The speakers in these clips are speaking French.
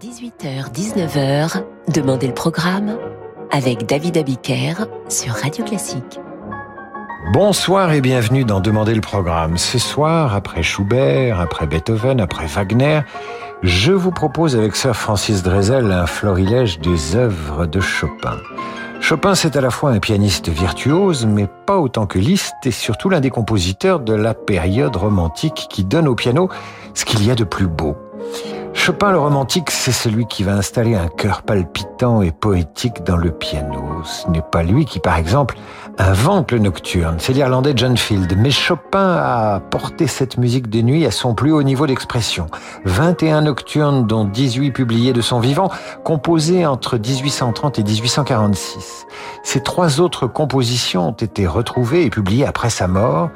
18h-19h, Demandez le programme avec David Abiker sur Radio Classique. Bonsoir et bienvenue dans Demandez le programme. Ce soir, après Schubert, après Beethoven, après Wagner, je vous propose avec Sir Francis Drezel un florilège des œuvres de Chopin. Chopin, c'est à la fois un pianiste virtuose, mais pas autant que Liszt, et surtout l'un des compositeurs de la période romantique qui donne au piano ce qu'il y a de plus beau. Chopin le romantique, c'est celui qui va installer un cœur palpitant et poétique dans le piano. Ce n'est pas lui qui, par exemple, invente le nocturne, c'est l'Irlandais John Field. Mais Chopin a porté cette musique de nuit à son plus haut niveau d'expression. 21 nocturnes, dont 18 publiés de son vivant, composés entre 1830 et 1846. Ces trois autres compositions ont été retrouvées et publiées après sa mort,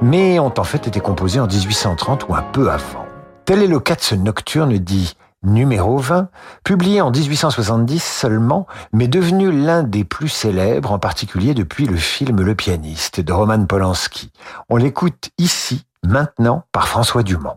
mais ont en fait été composées en 1830 ou un peu avant. Tel est le cas de ce nocturne dit numéro 20, publié en 1870 seulement, mais devenu l'un des plus célèbres, en particulier depuis le film Le pianiste de Roman Polanski. On l'écoute ici, maintenant, par François Dumont.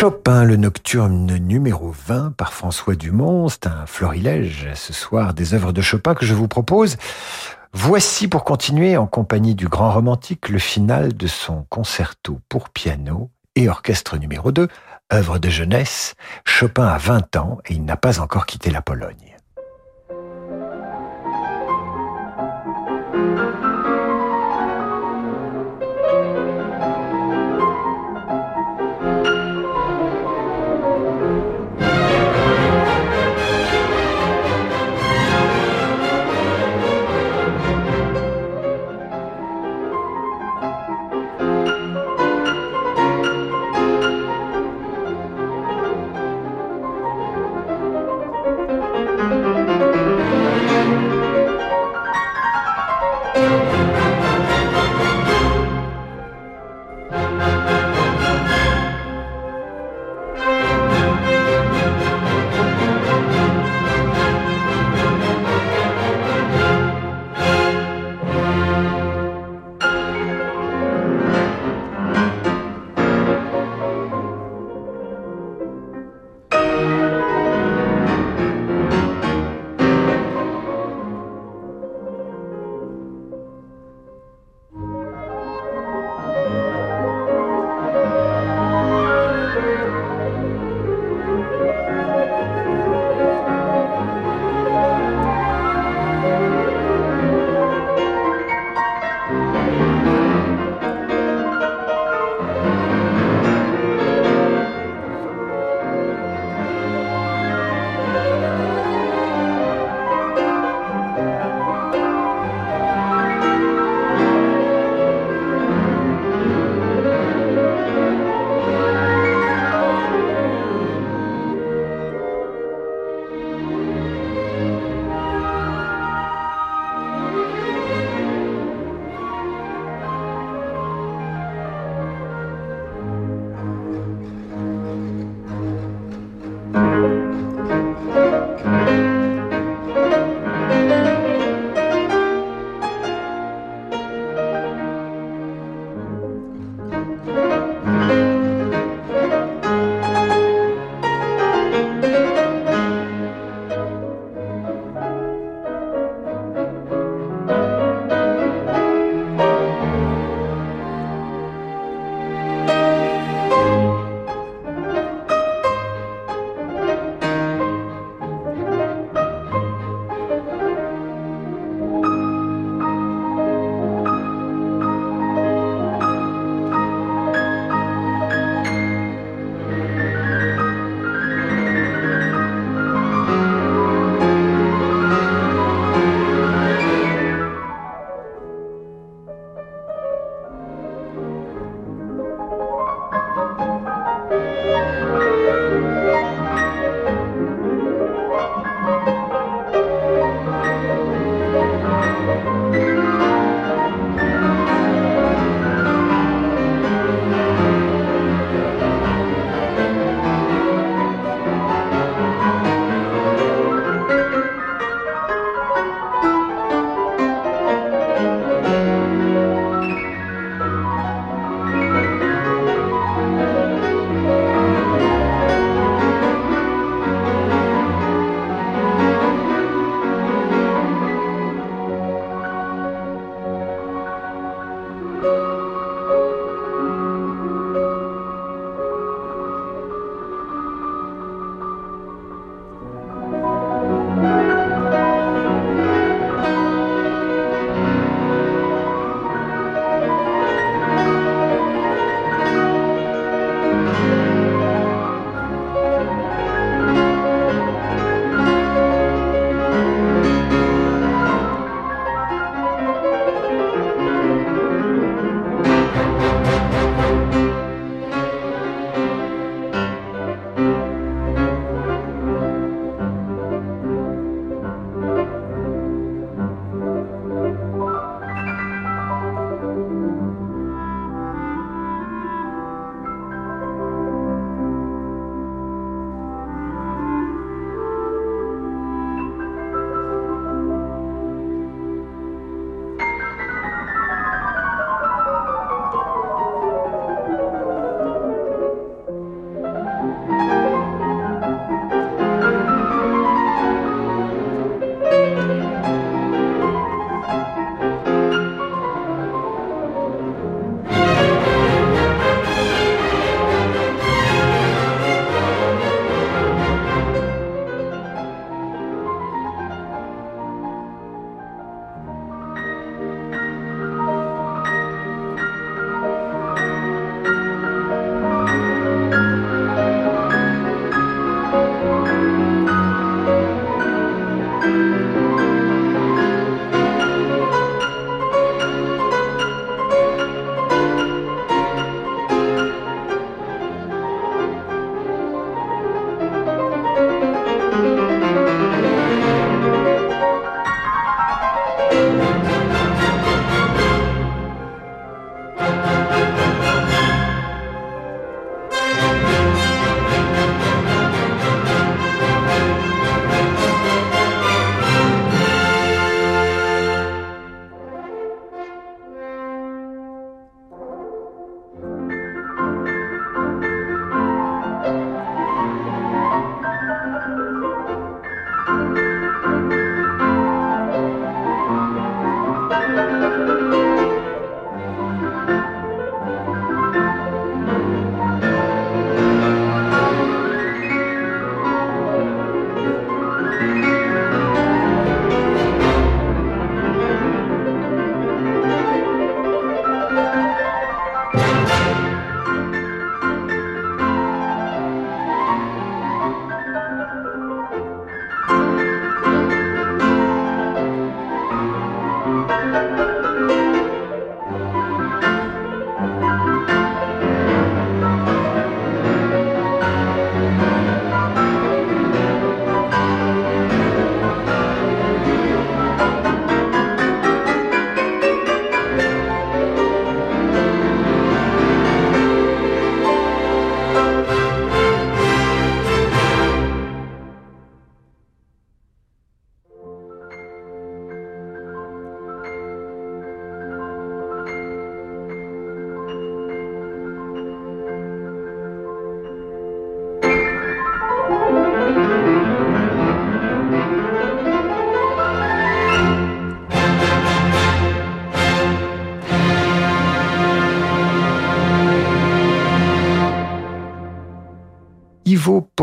Chopin, le nocturne numéro 20 par François Dumont. C'est un florilège ce soir des œuvres de Chopin que je vous propose. Voici pour continuer en compagnie du grand romantique le final de son concerto pour piano et orchestre numéro 2, œuvre de jeunesse. Chopin a 20 ans et il n'a pas encore quitté la Pologne.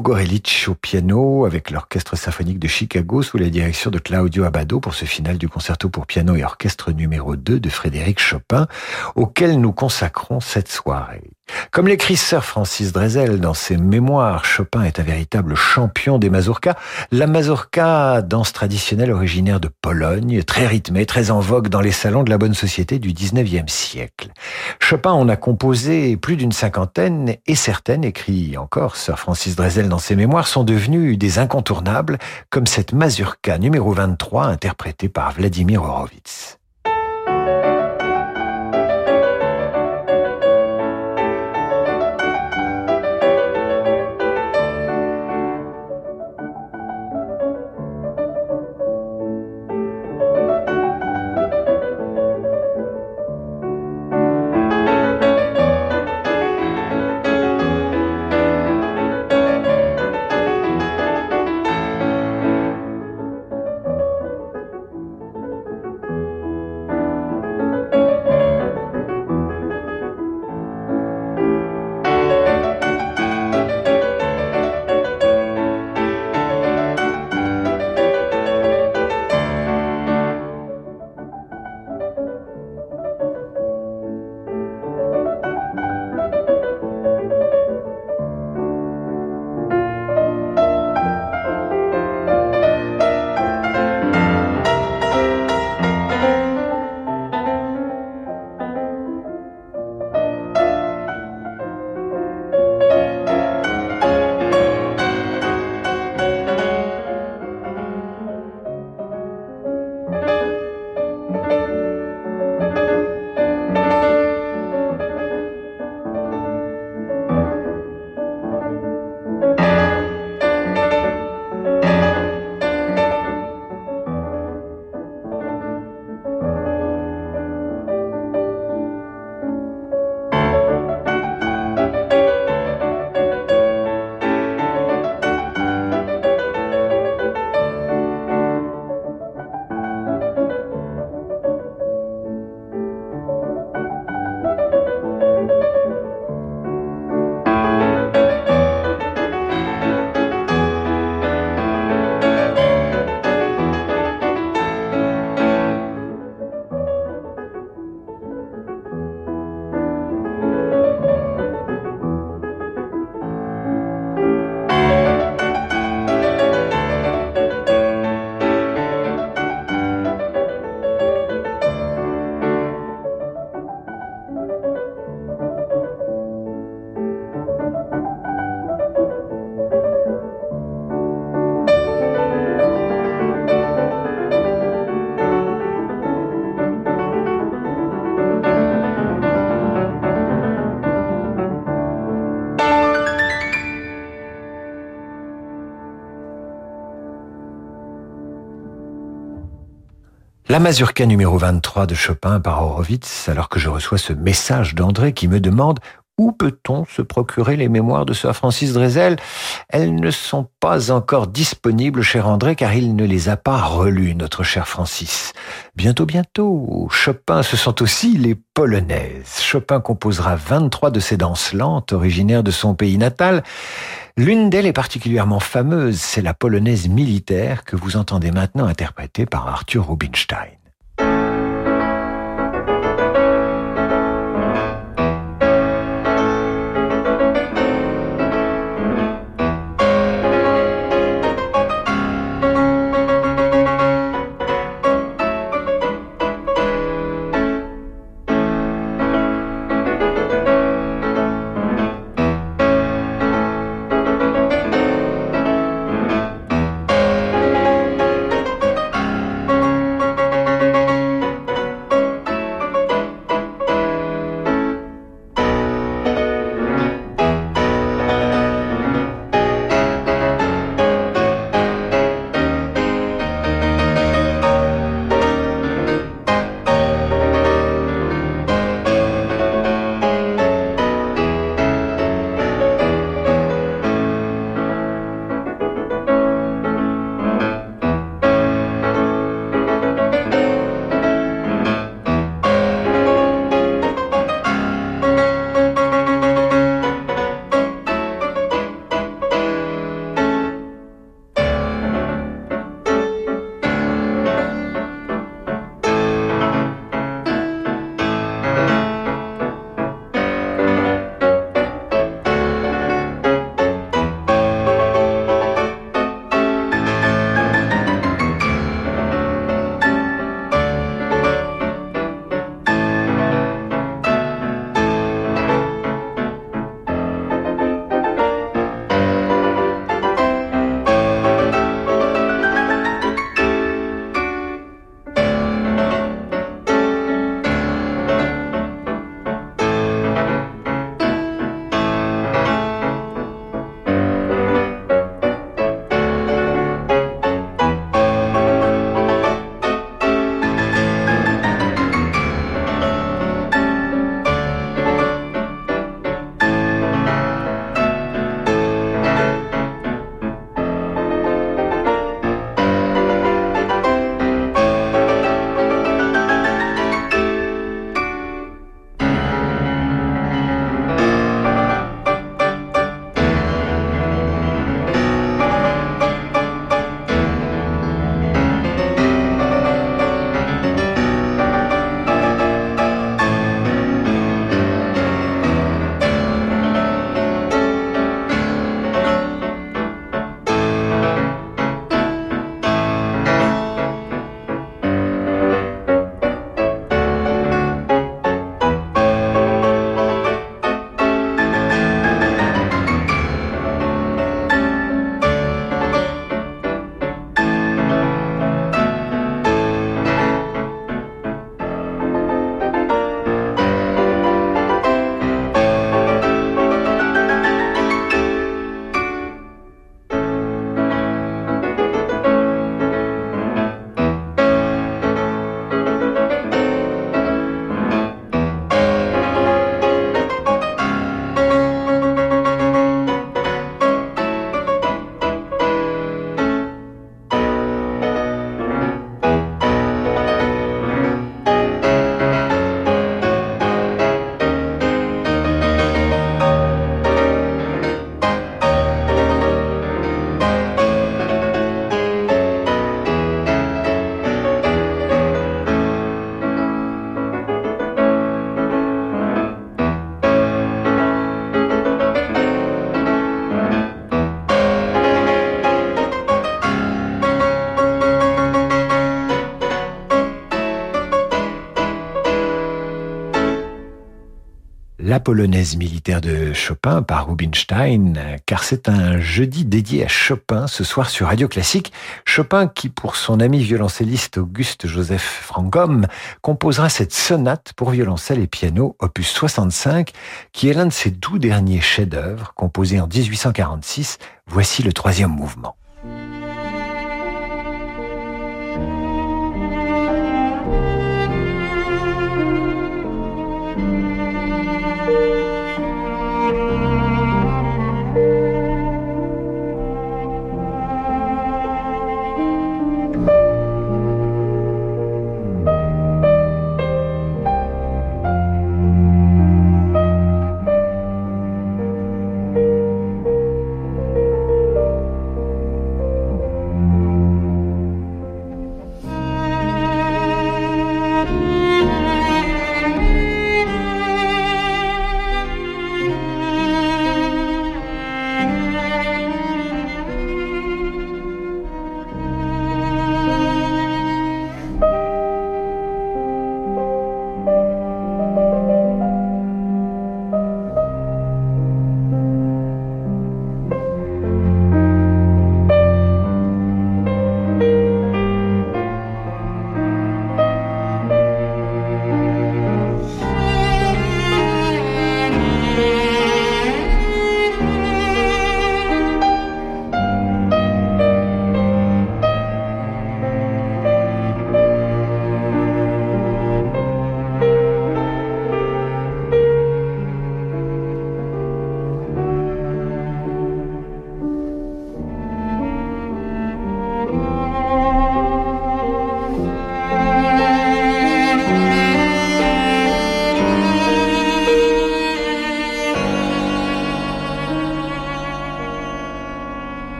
Pogorelic au piano avec l'Orchestre symphonique de Chicago sous la direction de Claudio Abbado pour ce final du concerto pour piano et orchestre numéro 2 de Frédéric Chopin auquel nous consacrons cette soirée. Comme l'écrit Sir Francis Drezel dans ses mémoires, Chopin est un véritable champion des mazurkas. La mazurka, danse traditionnelle originaire de Pologne, très rythmée, très en vogue dans les salons de la bonne société du 19e siècle. Chopin en a composé plus d'une cinquantaine et certaines, écrit encore Sir Francis Drezel dans ses mémoires, sont devenues des incontournables, comme cette mazurka numéro 23 interprétée par Vladimir Horowitz. La mazurka numéro 23 de Chopin par Horowitz, alors que je reçois ce message d'André qui me demande où peut-on se procurer les mémoires de Sir Francis Drezel? Elles ne sont pas encore disponibles, cher André, car il ne les a pas relues, notre cher Francis. Bientôt, bientôt. Chopin, ce sont aussi les polonaises. Chopin composera 23 de ces danses lentes originaires de son pays natal. L'une d'elles est particulièrement fameuse, c'est la polonaise militaire que vous entendez maintenant interprétée par Arthur Rubinstein. Polonaise militaire de Chopin par Rubinstein, car c'est un jeudi dédié à Chopin ce soir sur Radio Classique. Chopin qui, pour son ami violoncelliste Auguste Joseph Frankom, composera cette sonate pour violoncelle et piano, opus 65, qui est l'un de ses doux derniers chefs-d'œuvre, composé en 1846. Voici le troisième mouvement.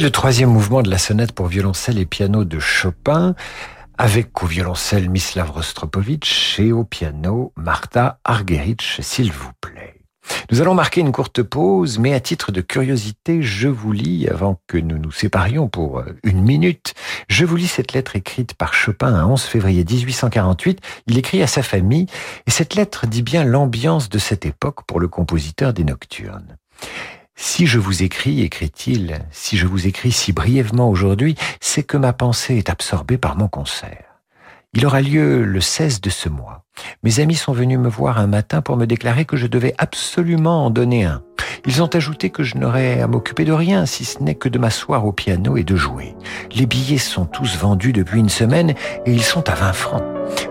Le troisième mouvement de la sonate pour violoncelle et piano de Chopin, avec au violoncelle Mislav Rostropovitch et au piano Marta Argerich, s'il vous plaît. Nous allons marquer une courte pause, mais à titre de curiosité, je vous lis, avant que nous nous séparions pour euh, une minute, je vous lis cette lettre écrite par Chopin un 11 février 1848. Il écrit à sa famille, et cette lettre dit bien l'ambiance de cette époque pour le compositeur des Nocturnes. Si je vous écris, écrit-il, si je vous écris si brièvement aujourd'hui, c'est que ma pensée est absorbée par mon concert. Il aura lieu le 16 de ce mois. Mes amis sont venus me voir un matin pour me déclarer que je devais absolument en donner un. Ils ont ajouté que je n'aurais à m'occuper de rien si ce n'est que de m'asseoir au piano et de jouer. Les billets sont tous vendus depuis une semaine et ils sont à 20 francs.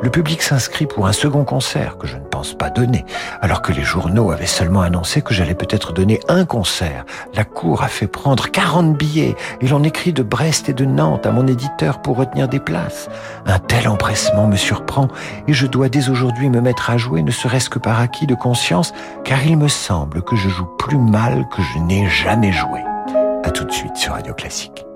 Le public s'inscrit pour un second concert que je ne pense pas donner, alors que les journaux avaient seulement annoncé que j'allais peut-être donner un concert. La cour a fait prendre 40 billets et l'on écrit de Brest et de Nantes à mon éditeur pour retenir des places. Un tel empressement me surprend et je dois dès aujourd'hui me mettre à jouer, ne serait-ce que par acquis de conscience, car il me semble que je joue plus mal que je n'ai jamais joué. À tout de suite sur Radio Classique.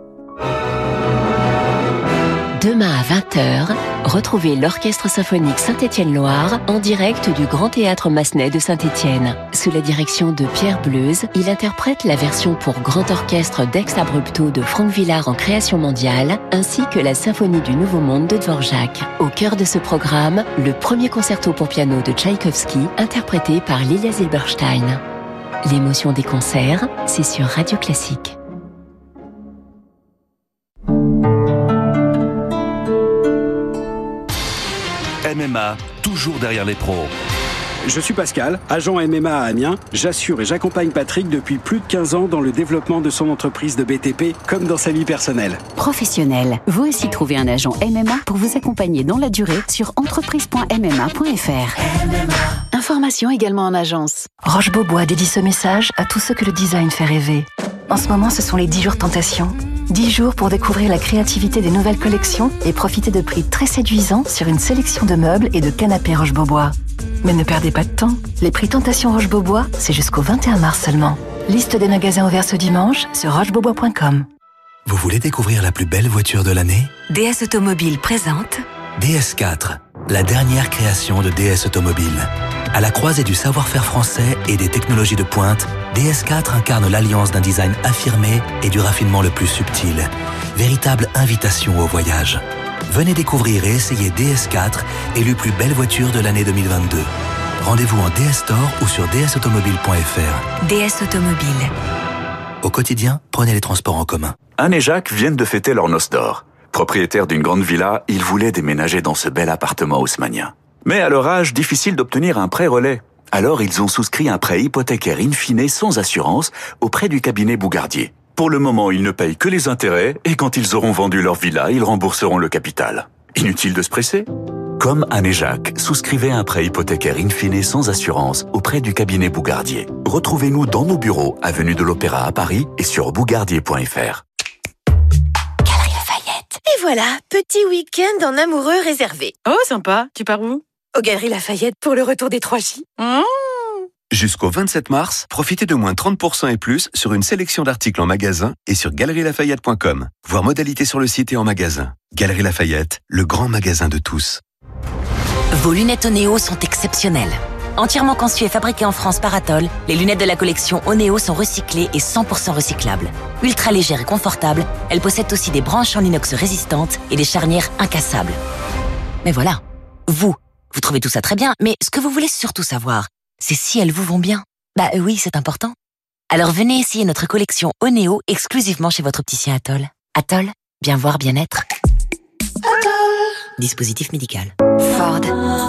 Demain à 20h, retrouvez l'Orchestre symphonique Saint-Étienne-Loire en direct du Grand Théâtre Massenet de Saint-Étienne. Sous la direction de Pierre Bleuze, il interprète la version pour grand orchestre d'Ex Abrupto de Franck Villard en création mondiale, ainsi que la Symphonie du Nouveau Monde de Dvorak. Au cœur de ce programme, le premier concerto pour piano de Tchaïkovski, interprété par Lilia Zilberstein. L'émotion des concerts, c'est sur Radio Classique. MMA, toujours derrière les pros. Je suis Pascal, agent MMA à Amiens. J'assure et j'accompagne Patrick depuis plus de 15 ans dans le développement de son entreprise de BTP comme dans sa vie personnelle. Professionnel, vous aussi trouvez un agent MMA pour vous accompagner dans la durée sur entreprise.mma.fr. Information également en agence. Roche Beaubois dédie ce message à tous ceux que le design fait rêver. En ce moment, ce sont les 10 jours tentation. 10 jours pour découvrir la créativité des nouvelles collections et profiter de prix très séduisants sur une sélection de meubles et de canapés Roche Beaubois. Mais ne perdez pas de temps. Les prix Tentation Roche Beaubois, c'est jusqu'au 21 mars seulement. Liste des magasins ouverts ce dimanche sur rochebeaubois.com. Vous voulez découvrir la plus belle voiture de l'année? DS Automobile présente DS4, la dernière création de DS Automobile. À la croisée du savoir-faire français et des technologies de pointe, DS4 incarne l'alliance d'un design affirmé et du raffinement le plus subtil. Véritable invitation au voyage. Venez découvrir et essayer DS4, élu plus belle voiture de l'année 2022. Rendez-vous en DS Store ou sur dsautomobile.fr. DS Automobile. Au quotidien, prenez les transports en commun. Anne et Jacques viennent de fêter leur noce d'or. Propriétaires d'une grande villa, ils voulaient déménager dans ce bel appartement haussmanien. Mais à leur âge, difficile d'obtenir un prêt relais. Alors ils ont souscrit un prêt hypothécaire in fine sans assurance auprès du cabinet Bougardier. Pour le moment, ils ne payent que les intérêts et quand ils auront vendu leur villa, ils rembourseront le capital. Inutile de se presser Comme Anne et Jacques, souscrivez un prêt hypothécaire in fine sans assurance auprès du cabinet Bougardier. Retrouvez-nous dans nos bureaux, avenue de l'Opéra à Paris et sur bougardier.fr. Et voilà, petit week-end en amoureux réservé. Oh, sympa. Tu pars où? Aux Galeries Lafayette pour le retour des 3J. Mmh. Jusqu'au 27 mars, profitez de moins 30% et plus sur une sélection d'articles en magasin et sur galerielafayette.com. Voir modalité sur le site et en magasin. Galerie Lafayette, le grand magasin de tous. Vos lunettes Oneo sont exceptionnelles. Entièrement conçues et fabriquées en France par Atoll, les lunettes de la collection Oneo sont recyclées et 100% recyclables. Ultra légères et confortables, elles possèdent aussi des branches en inox résistantes et des charnières incassables. Mais voilà, vous, vous trouvez tout ça très bien, mais ce que vous voulez surtout savoir, c'est si elles vous vont bien. Bah euh, oui, c'est important. Alors venez essayer notre collection Oneo exclusivement chez votre opticien Atoll. Atoll, bien voir, bien être. Dispositif médical. Ford.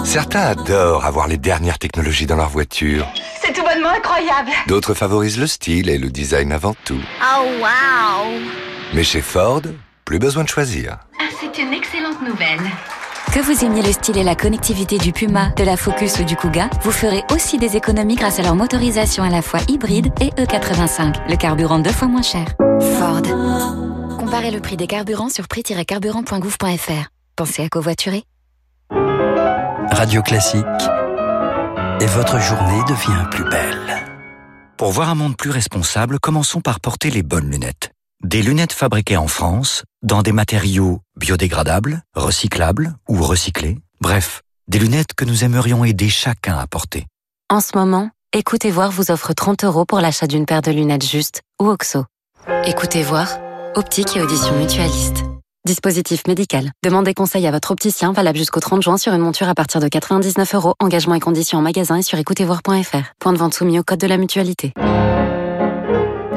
Certains adorent avoir les dernières technologies dans leur voiture. C'est tout bonnement incroyable. D'autres favorisent le style et le design avant tout. Oh wow. Mais chez Ford, plus besoin de choisir. Ah, c'est une excellente nouvelle. Que vous aimiez le style et la connectivité du Puma, de la Focus ou du Kuga, vous ferez aussi des économies grâce à leur motorisation à la fois hybride et E85, le carburant deux fois moins cher. Ford. Comparez le prix des carburants sur prix-carburant.gouv.fr. Pensez à covoiturer. Radio Classique. Et votre journée devient plus belle. Pour voir un monde plus responsable, commençons par porter les bonnes lunettes. Des lunettes fabriquées en France, dans des matériaux biodégradables, recyclables ou recyclés. Bref, des lunettes que nous aimerions aider chacun à porter. En ce moment, Écoutez Voir vous offre 30 euros pour l'achat d'une paire de lunettes juste ou OXO. Écoutez Voir, optique et audition mutualiste. Dispositif médical. Demandez conseil à votre opticien valable jusqu'au 30 juin sur une monture à partir de 99 euros. Engagement et conditions en magasin et sur écoutezvoir.fr. Point de vente soumis au code de la mutualité.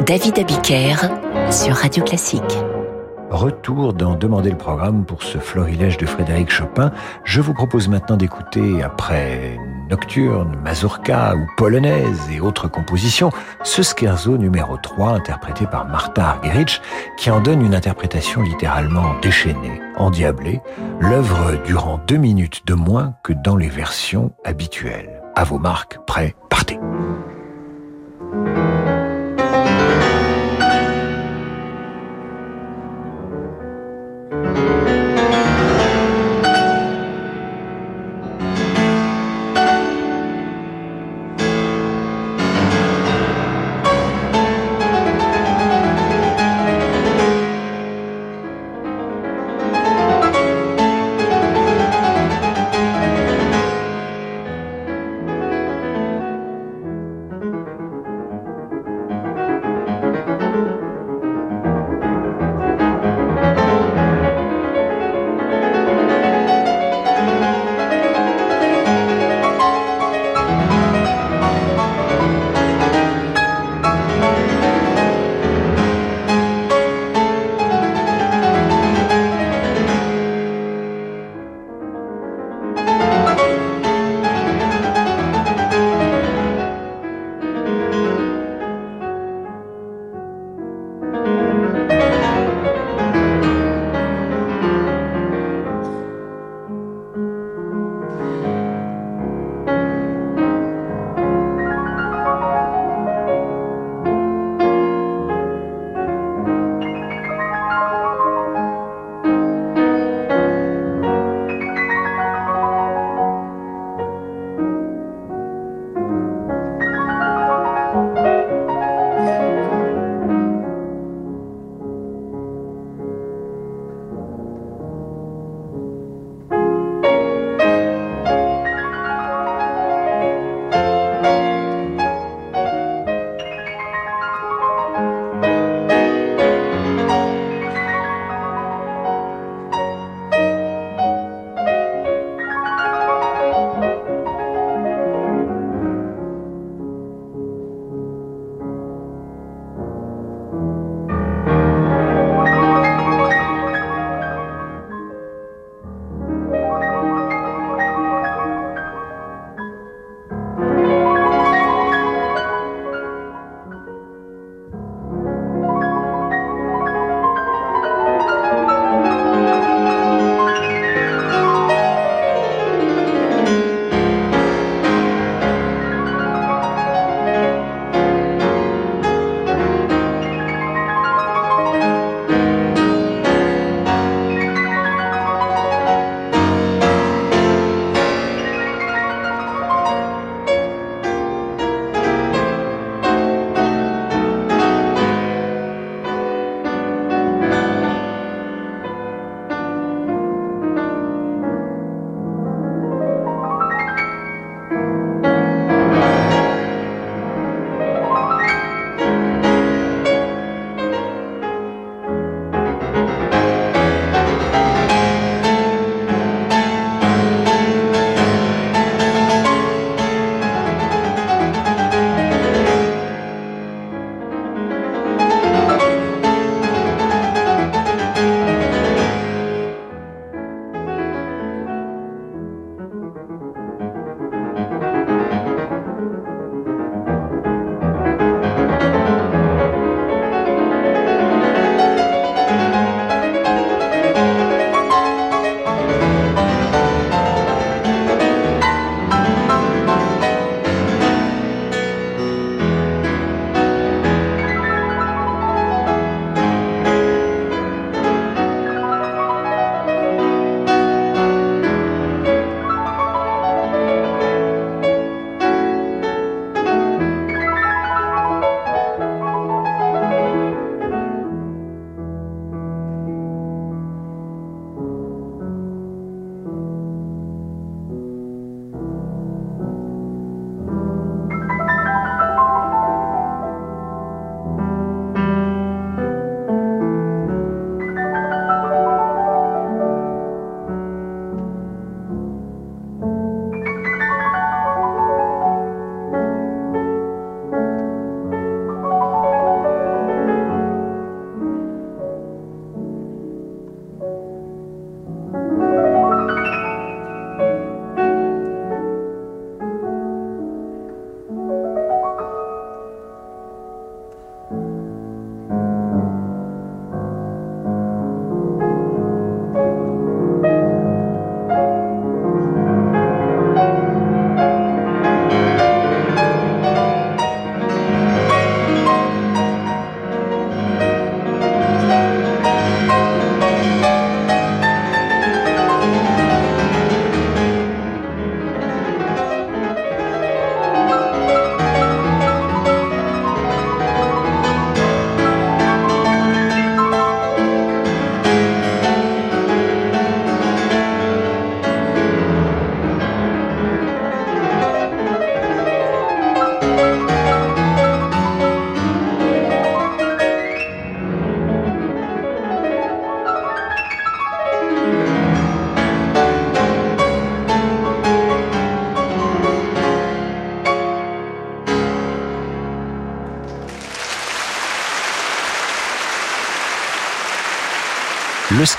David Abiker sur Radio Classique. Retour dans Demander le programme pour ce florilège de Frédéric Chopin. Je vous propose maintenant d'écouter, après nocturnes, mazurka ou polonaises et autres compositions, ce scherzo numéro 3 interprété par Martha Argerich qui en donne une interprétation littéralement déchaînée, endiablée, l'œuvre durant deux minutes de moins que dans les versions habituelles. À vos marques, prêts, partez.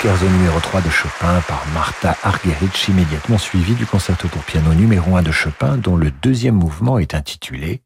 Scherzo numéro 3 de Chopin par Martha Argerich, immédiatement suivi du concerto pour piano numéro 1 de Chopin, dont le deuxième mouvement est intitulé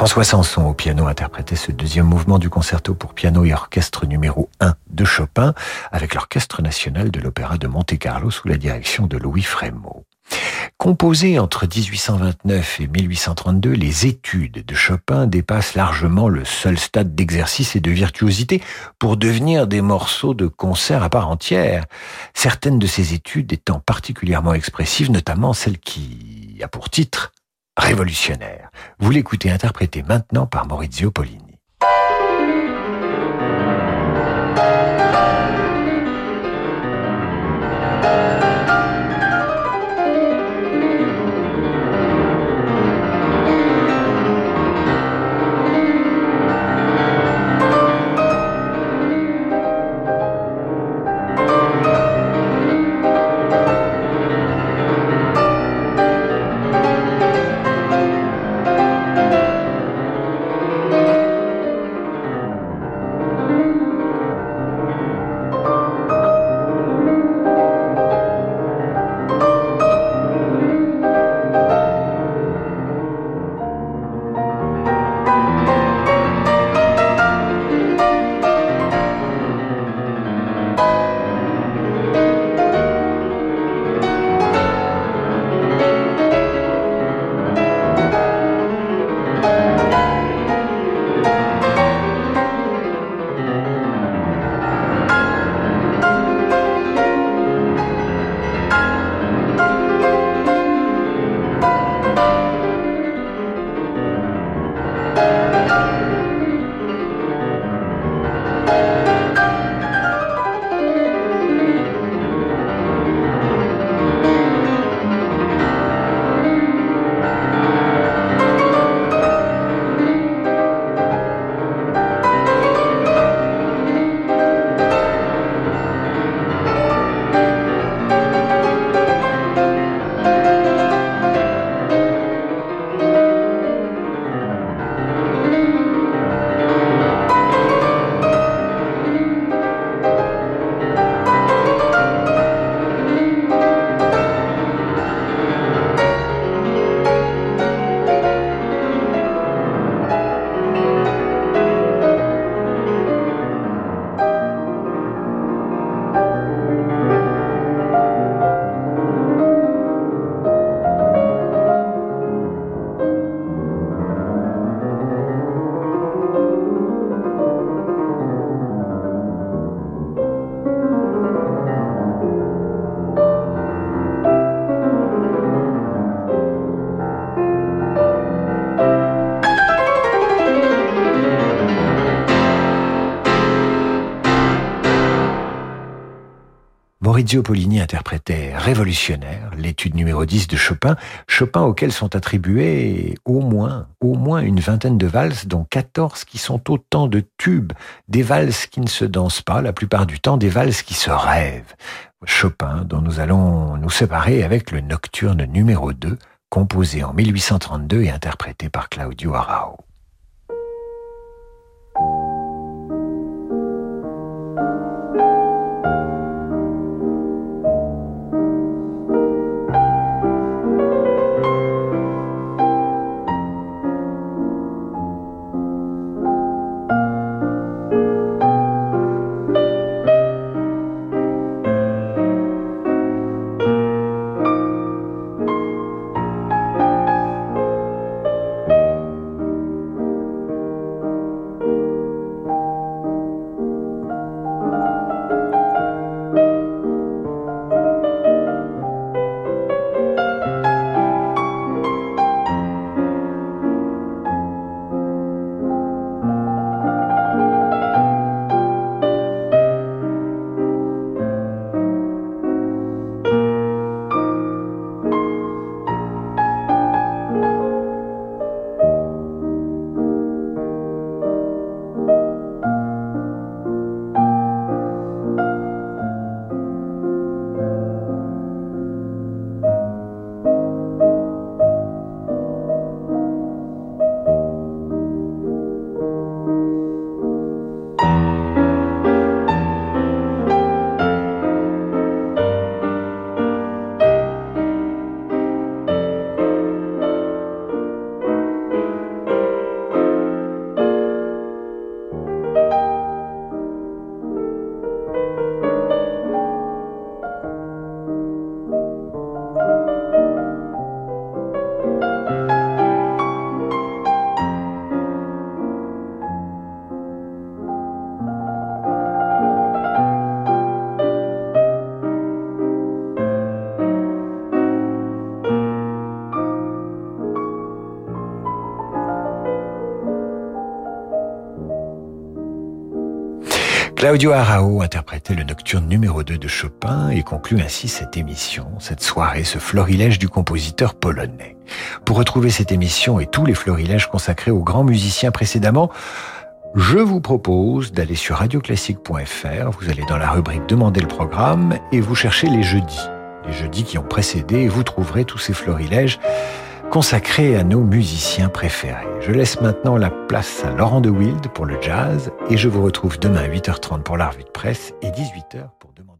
François Sanson au piano interprétait ce deuxième mouvement du concerto pour piano et orchestre numéro 1 de Chopin avec l'Orchestre national de l'Opéra de Monte-Carlo sous la direction de Louis Frémaux. Composées entre 1829 et 1832, les études de Chopin dépassent largement le seul stade d'exercice et de virtuosité pour devenir des morceaux de concert à part entière. Certaines de ces études étant particulièrement expressives, notamment celle qui a pour titre révolutionnaire. Vous l'écoutez interprété maintenant par Maurizio Polini. Maurizio Pollini interprétait Révolutionnaire, l'étude numéro 10 de Chopin, Chopin auquel sont attribués au moins, au moins une vingtaine de valses, dont 14 qui sont autant de tubes, des valses qui ne se dansent pas la plupart du temps, des valses qui se rêvent. Chopin, dont nous allons nous séparer avec le nocturne numéro 2, composé en 1832 et interprété par Claudio Arao. Claudio Arao interprétait le nocturne numéro 2 de Chopin et conclut ainsi cette émission, cette soirée, ce florilège du compositeur polonais. Pour retrouver cette émission et tous les florilèges consacrés aux grands musiciens précédemment, je vous propose d'aller sur radioclassique.fr, vous allez dans la rubrique Demandez le programme et vous cherchez les jeudis. Les jeudis qui ont précédé et vous trouverez tous ces florilèges consacré à nos musiciens préférés. Je laisse maintenant la place à Laurent de Wild pour le jazz et je vous retrouve demain à 8h30 pour la revue de presse et 18h pour demander